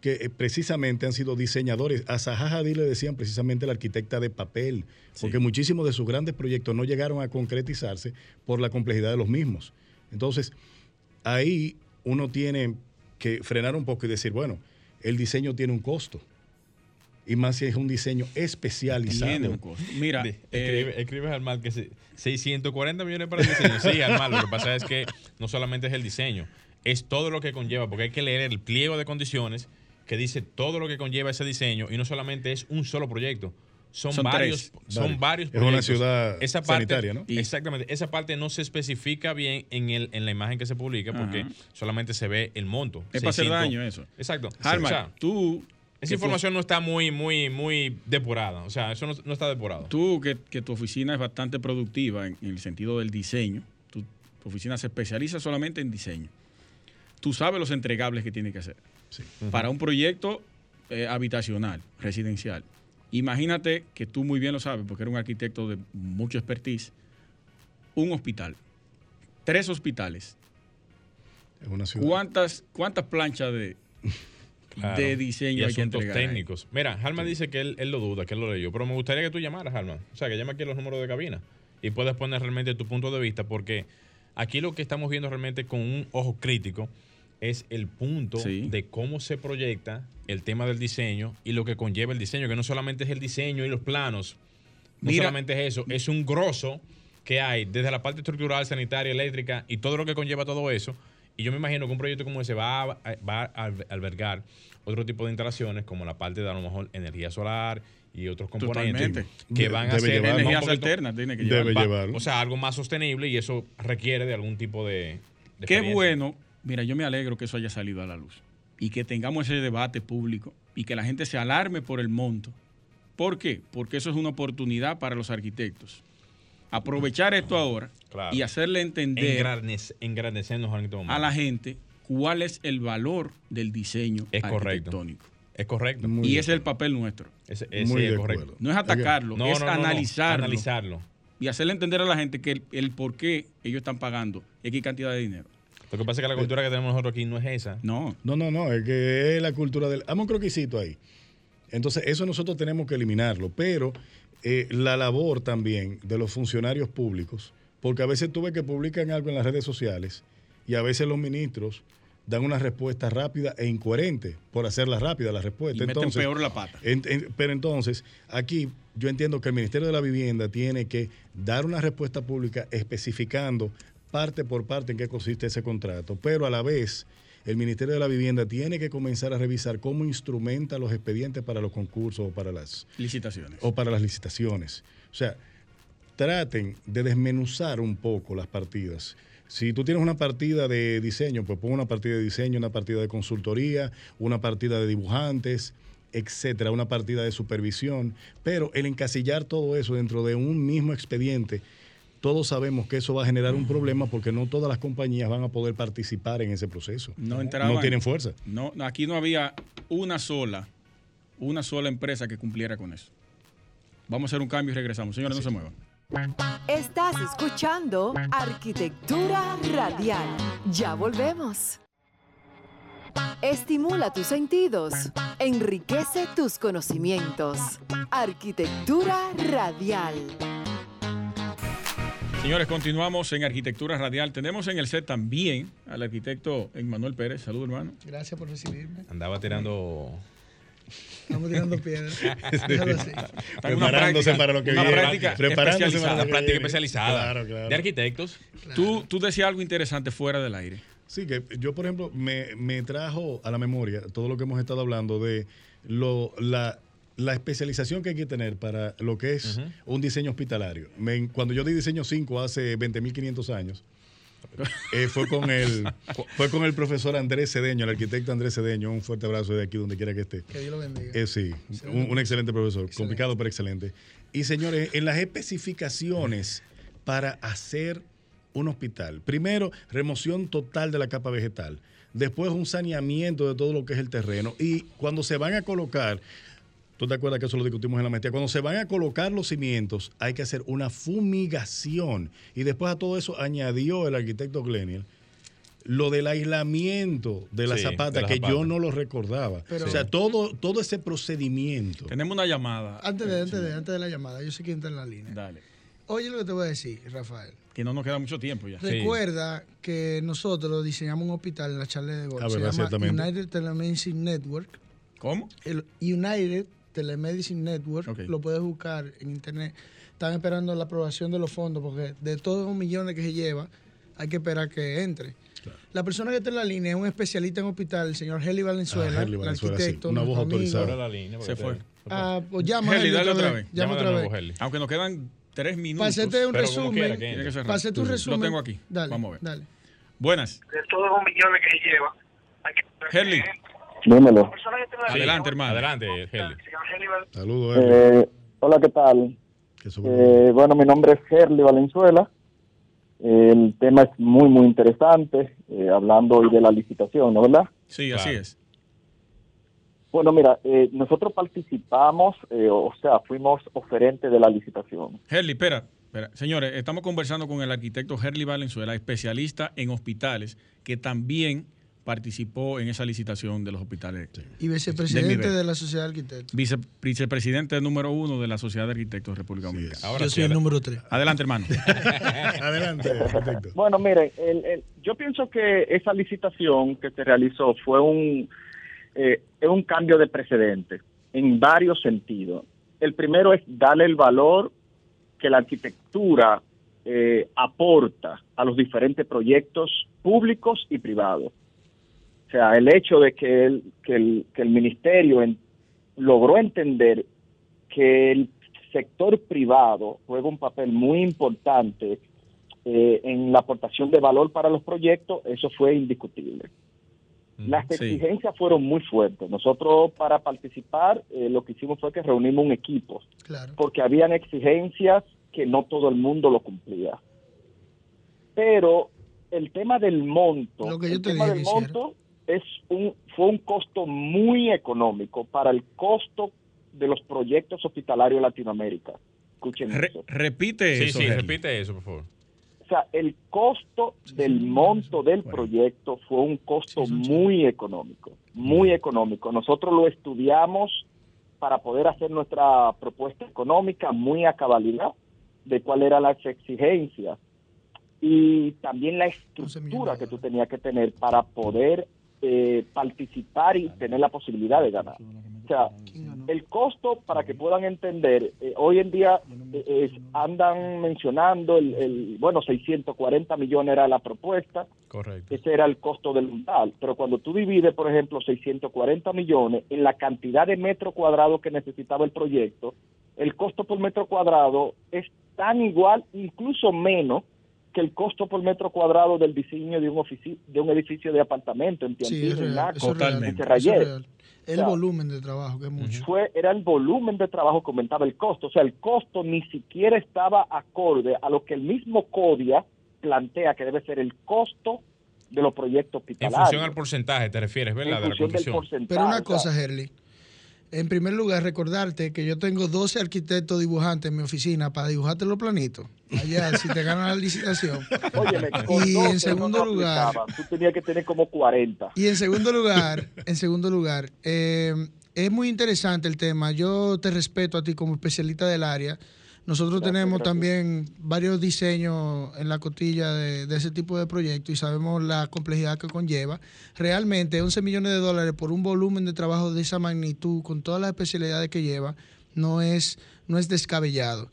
que eh, precisamente han sido diseñadores. A Zaha Hadid le decían precisamente la arquitecta de papel, porque muchísimos de sus grandes proyectos no llegaron a concretizarse por la complejidad de los mismos. Entonces, ahí uno tiene que frenar un poco y decir, bueno, el diseño tiene un costo. Y más si es un diseño especializado. Tiene un costo. Mira, eh, escribe- escribes al mal que se- 640 millones para el diseño. Sí, al mal. Lo que pasa es que no solamente es el diseño, es todo lo que conlleva, porque hay que leer el pliego de condiciones que dice todo lo que conlleva ese diseño y no solamente es un solo proyecto. Son, Son varios, tres. son varios Es una proyectos. ciudad esa parte, sanitaria, ¿no? Exactamente. Esa parte no se especifica bien en, el, en la imagen que se publica porque Ajá. solamente se ve el monto. Es para hacer 600. daño eso. Exacto. O sea, tú... esa información no está muy, muy, muy depurada. O sea, eso no, no está depurado. Tú, que, que tu oficina es bastante productiva en, en el sentido del diseño, tu, tu oficina se especializa solamente en diseño. Tú sabes los entregables que tiene que hacer. Sí. Para un proyecto eh, habitacional, residencial. Imagínate que tú muy bien lo sabes, porque eres un arquitecto de mucho expertise. Un hospital, tres hospitales. Es una ciudad. ¿Cuántas, cuántas planchas de, Claro. de diseño y hay que asuntos ahí? técnicos. Mira, Halman dice que él, él lo duda, que él lo leyó, pero me gustaría que tú llamaras, Halman. O sea, que llame aquí los números de cabina y puedas poner realmente tu punto de vista, porque aquí lo que estamos viendo realmente con un ojo crítico es el punto Sí. de cómo se proyecta el tema del diseño y lo que conlleva el diseño, que no solamente es el diseño y los planos, no Mira- solamente es eso, es un grosso que hay desde la parte estructural, sanitaria, eléctrica y todo lo que conlleva todo eso. Y yo me imagino que un proyecto como ese va a, va a albergar otro tipo de instalaciones, como la parte de a lo mejor energía solar y otros componentes Totalmente. que van a debe ser. Energías alternas tiene que Debe llevar. va- llevarlo. O sea, algo más sostenible y eso requiere de algún tipo de. de Qué bueno. Mira, yo me alegro que eso haya salido a la luz y que tengamos ese debate público y que la gente se alarme por el monto. ¿Por qué? Porque eso es una oportunidad para los arquitectos. Aprovechar esto ahora Claro. y hacerle entender Engrandece- engrandecernos en este a la gente cuál es el valor del diseño Es correcto. arquitectónico. Es correcto. Muy y ese es el papel nuestro. Ese, ese Muy es correcto. No es atacarlo, No, es no, no, no. analizarlo, Analizarlo. y hacerle entender a la gente que el, el por qué ellos están pagando X cantidad de dinero. Lo que pasa es que la cultura que tenemos nosotros aquí no es esa. No, No, no, no, es que es la cultura del... Hazme un croquisito ahí. Entonces, eso nosotros tenemos que eliminarlo, pero eh, la labor también de los funcionarios públicos, porque a veces tú ves que publican algo en las redes sociales y a veces los ministros dan una respuesta rápida e incoherente por hacerla rápida la y respuesta. meten Entonces, peor la pata. en- en- pero entonces, aquí yo entiendo que el Ministerio de la Vivienda tiene que dar una respuesta pública especificando parte por parte en qué consiste ese contrato, pero a la vez el Ministerio de la Vivienda tiene que comenzar a revisar cómo instrumenta los expedientes para los concursos o para las, Licitaciones. o para las licitaciones. O sea, traten de desmenuzar un poco las partidas. Si tú tienes una partida de diseño, pues pon una partida de diseño, una partida de consultoría, una partida de dibujantes, etcétera, una partida de supervisión. Pero el encasillar todo eso dentro de un mismo expediente, todos sabemos que eso va a generar un problema porque no todas las compañías van a poder participar en ese proceso. No entraban. No tienen fuerza. No, aquí no había una sola, una sola empresa que cumpliera con eso. Vamos a hacer un cambio y regresamos. Señores, no se muevan. Estás escuchando Arquitectura Radial. Ya volvemos. Estimula tus sentidos, enriquece tus conocimientos. Arquitectura Radial. Señores, continuamos en Arquitectura Radial. Tenemos en el set también al arquitecto Emmanuel Pérez. Salud, hermano. Gracias por recibirme. Andaba tirando. Estamos tirando piedras. Una Preparándose práctica- para lo que una viene. práctica Preparándose para que práctica viene. especializada Claro, claro. de arquitectos. Tú, tú decías algo interesante fuera del aire. Sí, que yo, por ejemplo, me, me trajo a la memoria todo lo que hemos estado hablando de lo, la, la especialización que hay que tener para lo que es un diseño hospitalario. Me- cuando yo di diseño 5 hace 20.500 años, eh, fue, con el, fue con el profesor Andrés Cedeño, el arquitecto Andrés Cedeño. Un fuerte abrazo de aquí, donde quiera que esté. Que Dios lo bendiga. Eh, sí, un, un excelente profesor, Excelente. complicado pero excelente. Y señores, en las especificaciones para hacer un hospital, primero, remoción total de la capa vegetal, después un saneamiento de todo lo que es el terreno y cuando se van a colocar, tú te acuerdas que eso lo discutimos en la maestría, cuando se van a colocar los cimientos hay que hacer una fumigación y después a todo eso añadió el arquitecto Gleniel lo del aislamiento de la Sí, zapata, de la que zapata. yo no lo recordaba. Pero- o sea, todo, todo ese procedimiento. Tenemos una llamada. Antes de, antes de, antes de la llamada, yo sé quién está en la línea. Dale. Oye lo que te voy a decir, Rafael. Que no nos queda mucho tiempo ya. Sí. Recuerda que nosotros diseñamos un hospital en la charla de Gol. Ah, Se verdad, llama. United Telemedicine Network. ¿Cómo? El United Telemedicine Network. Lo puedes buscar en internet. Están esperando la aprobación de los fondos porque de todos los millones que se lleva, hay que esperar que entre. La persona que está en la línea es un especialista en hospital, el señor Heli Valenzuela, Ah, Heli el Valenzuela, sí. arquitecto. Una voz autorizada. Ahora la línea. Se fue. Ah, pues llama Heli, Heli dale otra vez. vez. Llama otra vez. nuevo, Heli. Aunque nos quedan tres minutos. Hacerte un resumen. quiera, que que Lo tengo aquí. Dale, Vamos a ver. Dale. Buenas. de todos los millones que lleva. Hay que- Herli. Dímelo. Adelante, hermano. Adelante, Heli. Saludos. Eh, hola, ¿qué tal? Eh, bueno, mi nombre es Herli Valenzuela. El tema es muy, muy interesante, eh, hablando hoy de la licitación, ¿no verdad? Sí, así Claro. es. Bueno, mira, eh, nosotros participamos, eh, o sea, fuimos oferentes de la licitación. Herli, espera, espera. Señores, estamos conversando con el arquitecto Herli Valenzuela, especialista en hospitales, que también participó en esa licitación de los hospitales. Y Del vicepresidente de la Sociedad de Arquitectos. Vice- vicepresidente número uno de la Sociedad de Arquitectos de República Dominicana. Ahora Yo sí, soy el número 3. Adelante, hermano. Adelante, arquitecto. Bueno, miren, el- el- yo pienso que esa licitación que se realizó fue un, eh, es un cambio de precedente en varios sentidos. El primero es darle el valor que la arquitectura eh, aporta a los diferentes proyectos públicos y privados. O sea, el hecho de que el, que el, que el ministerio en- logró entender que el sector privado juega un papel muy importante eh, en la aportación de valor para los proyectos, eso fue indiscutible. Las Sí. exigencias fueron muy fuertes. Nosotros para participar eh, lo que hicimos fue que reunimos un equipo, Claro. porque habían exigencias que no todo el mundo lo cumplía. Pero el tema del monto, Lo que yo el te tema dije del monto es un, fue un costo muy económico para el costo de los proyectos hospitalarios en Latinoamérica. Escuchen Re- eso. repite Sí, eso. sí, repite eso, por favor. O sea, el costo del monto del proyecto fue un costo muy económico, muy económico. Nosotros lo estudiamos para poder hacer nuestra propuesta económica muy a cabalidad de cuáles eran las exigencias y también la estructura que tú tenías que tener para poder eh, participar y tener la posibilidad de ganar. O sea, el costo, para que puedan entender, eh, hoy en día eh, es- andan mencionando, el, el- bueno, 640 millones era la propuesta, Correcto. ese era el costo del untal, pero cuando tú divides, por ejemplo, 640 millones en la cantidad de metros cuadrados que necesitaba el proyecto, el costo por metro cuadrado es tan igual, incluso menos, que el costo por metro cuadrado del diseño de un, ofici- de un edificio de apartamento en Sí, Tianjin, en. Naco, real. en real. El O sea, volumen de trabajo, que es mucho. fue era el volumen de trabajo que aumentaba el costo. O sea, el costo ni siquiera estaba acorde a lo que el mismo CODIA plantea que debe ser el costo de los proyectos En hospitalarios. función al porcentaje, te refieres, ¿verdad? En De la del porcentaje. Pero una o sea, cosa, Herli. En primer lugar, recordarte que yo tengo 12 arquitectos dibujantes en mi oficina para dibujarte los planitos. Allá, si te ganan la licitación. óyeme, Y 12 en segundo no lugar- tú tenías que tener como 40. Y en segundo lugar, en segundo lugar, eh, es muy interesante el tema. Yo te respeto a ti como especialista del área. Nosotros Gracias, tenemos gracias. también varios diseños en la cotilla de, de ese tipo de proyectos y sabemos la complejidad que conlleva. Realmente 11 millones de dólares por un volumen de trabajo de esa magnitud, con todas las especialidades que lleva, no es, no es descabellado.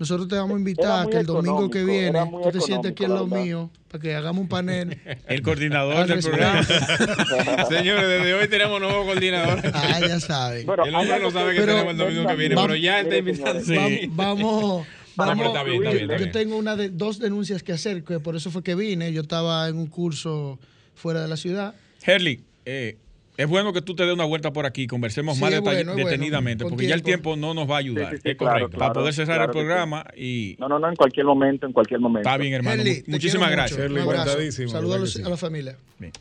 Nosotros te vamos a invitar muy que el domingo que viene tú te sientes aquí en lo mío para que hagamos un panel. El coordinador del programa. Señores, desde hoy tenemos nuevo coordinador. Ah, ya saben. Bueno, El hombre no sabe que Pero- tenemos el domingo que viene, Vamos- pero ya está invitado. Sí. Vamos, Ah, vamos. está bien, está bien, está Yo tengo una de dos denuncias que hacer, que por eso fue que vine. Yo estaba en un curso fuera de la ciudad. Herli, eh, es bueno que tú te des una vuelta por aquí, conversemos Sí, más es detall- bueno, es bueno, detenidamente, porque ya el tiempo. no nos va a ayudar. Sí, sí, sí, es claro, correcto. claro, Para poder cerrar claro el programa y No, no, no, en cualquier momento, en cualquier momento. está bien, hermano. Herli, Mu- te Muchísimas gracias. Saludos a, la familia. Bien.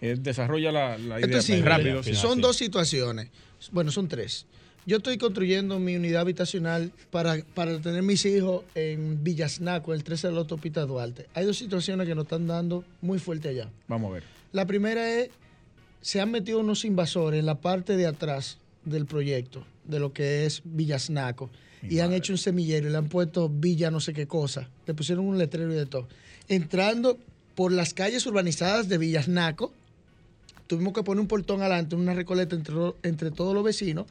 Eh, desarrolla la, la idea. Esto es rápido. Final, Son sí. dos situaciones. Bueno, son tres. Yo estoy construyendo mi unidad habitacional para, para tener mis hijos en Villasnaco, el 13 de la autopista Duarte. Hay dos situaciones que nos están dando muy fuerte allá. Vamos a ver. La primera es, se han metido unos invasores en la parte de atrás del proyecto, de lo que es Villasnaco, y han hecho un semillero y le han puesto Villa no sé qué cosa. Le pusieron un letrero y de todo. Entrando por las calles urbanizadas de Villasnaco, tuvimos que poner un portón adelante, una recoleta entre, entre todos los vecinos.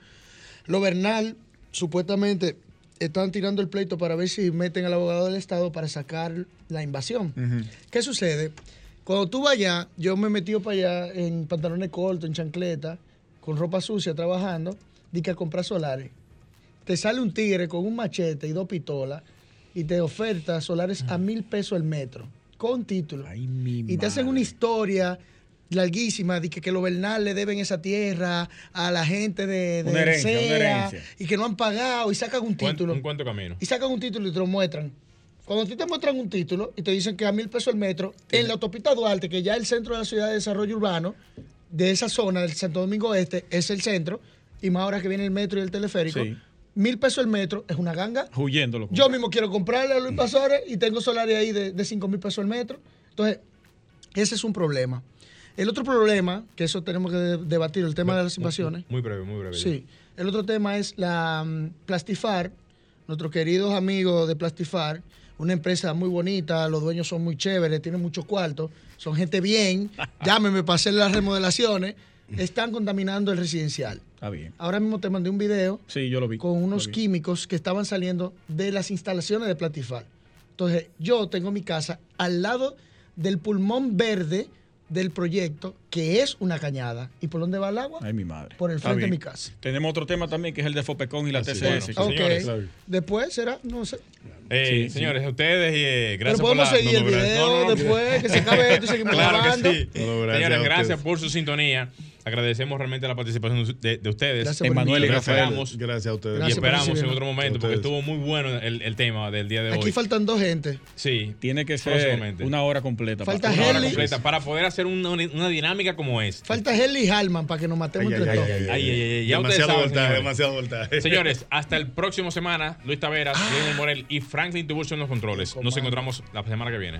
Lo Bernal, supuestamente, están tirando el pleito para ver si meten al abogado del Estado para sacar la invasión. ¿Qué sucede? Cuando tú vas allá, yo me he metido para allá en pantalones cortos, en chancleta, con ropa sucia, trabajando, di que a comprar solares. Te sale un tigre con un machete y dos pistolas y te oferta solares a mil pesos el metro, con título. y te hacen una historia larguísima de que, que los Bernal le deben esa tierra a la gente de, de Una herencia, una Sea, herencia. y que no han pagado y sacan un título. Un cuento camino. Y sacan un título y te lo muestran. Cuando a ti te muestran un título y te dicen que a mil pesos el metro, en la autopista Duarte, que ya es el centro de la ciudad de desarrollo urbano, de esa zona del Santo Domingo Este, es el centro, y más ahora que viene el metro y el teleférico, Sí. mil pesos el metro es una ganga. Huyéndolo. Yo mismo quiero comprarle a Luis Pasores y tengo solares ahí de, de 5 mil pesos el metro. Entonces, ese es un problema. El otro problema, que eso tenemos que de- debatir, el tema de las invasiones. Muy breve, muy breve. Sí. El otro tema es la mm, Plastifar, nuestros queridos amigos de Plastifar, una empresa muy bonita, los dueños son muy chéveres, tienen muchos cuartos, son gente bien, llámeme para hacer las remodelaciones, están contaminando el residencial. Está bien. Ahora mismo te mandé un video Sí, yo lo vi. con unos vi. químicos que estaban saliendo de las instalaciones de Platifar. Entonces, yo tengo mi casa al lado del pulmón verde del proyecto, que es una cañada. ¿Y por dónde va el agua? Ay, mi madre. Por el frente de mi casa. Tenemos otro tema también que es el de Fopecon y la Así, TCS. bueno. Ok. señores. Después será, no sé. Eh, Sí, sí. señores, a ustedes, eh, Pero gracias por podemos la... seguir el no, no, video no, no, después, que se acabe esto y seguimos Claro grabando. que sí. Gracias Señores, gracias por su sintonía. Agradecemos realmente la participación de, de ustedes. Gracias Emanuel y. Rafael. esperamos, Gracias a ustedes. y esperamos en otro momento, porque estuvo muy bueno el, el tema del día de hoy. Aquí faltan dos gente. Sí. Tiene que ser una hora completa. Falta papá. Una hora completa para poder hacer una, una dinámica como esta. Falta Helly y Halman para que nos matemos Ay, entre ay, todos. ay, Ay, ay, ay, ya ustedes demasiado saben, voltaje, señores. demasiado voltaje. Señores, hasta el próximo semana, Luis Taveras, Ah. Guillermo Morel y Franklin Tiburcio en los controles. Nos encontramos la semana que viene.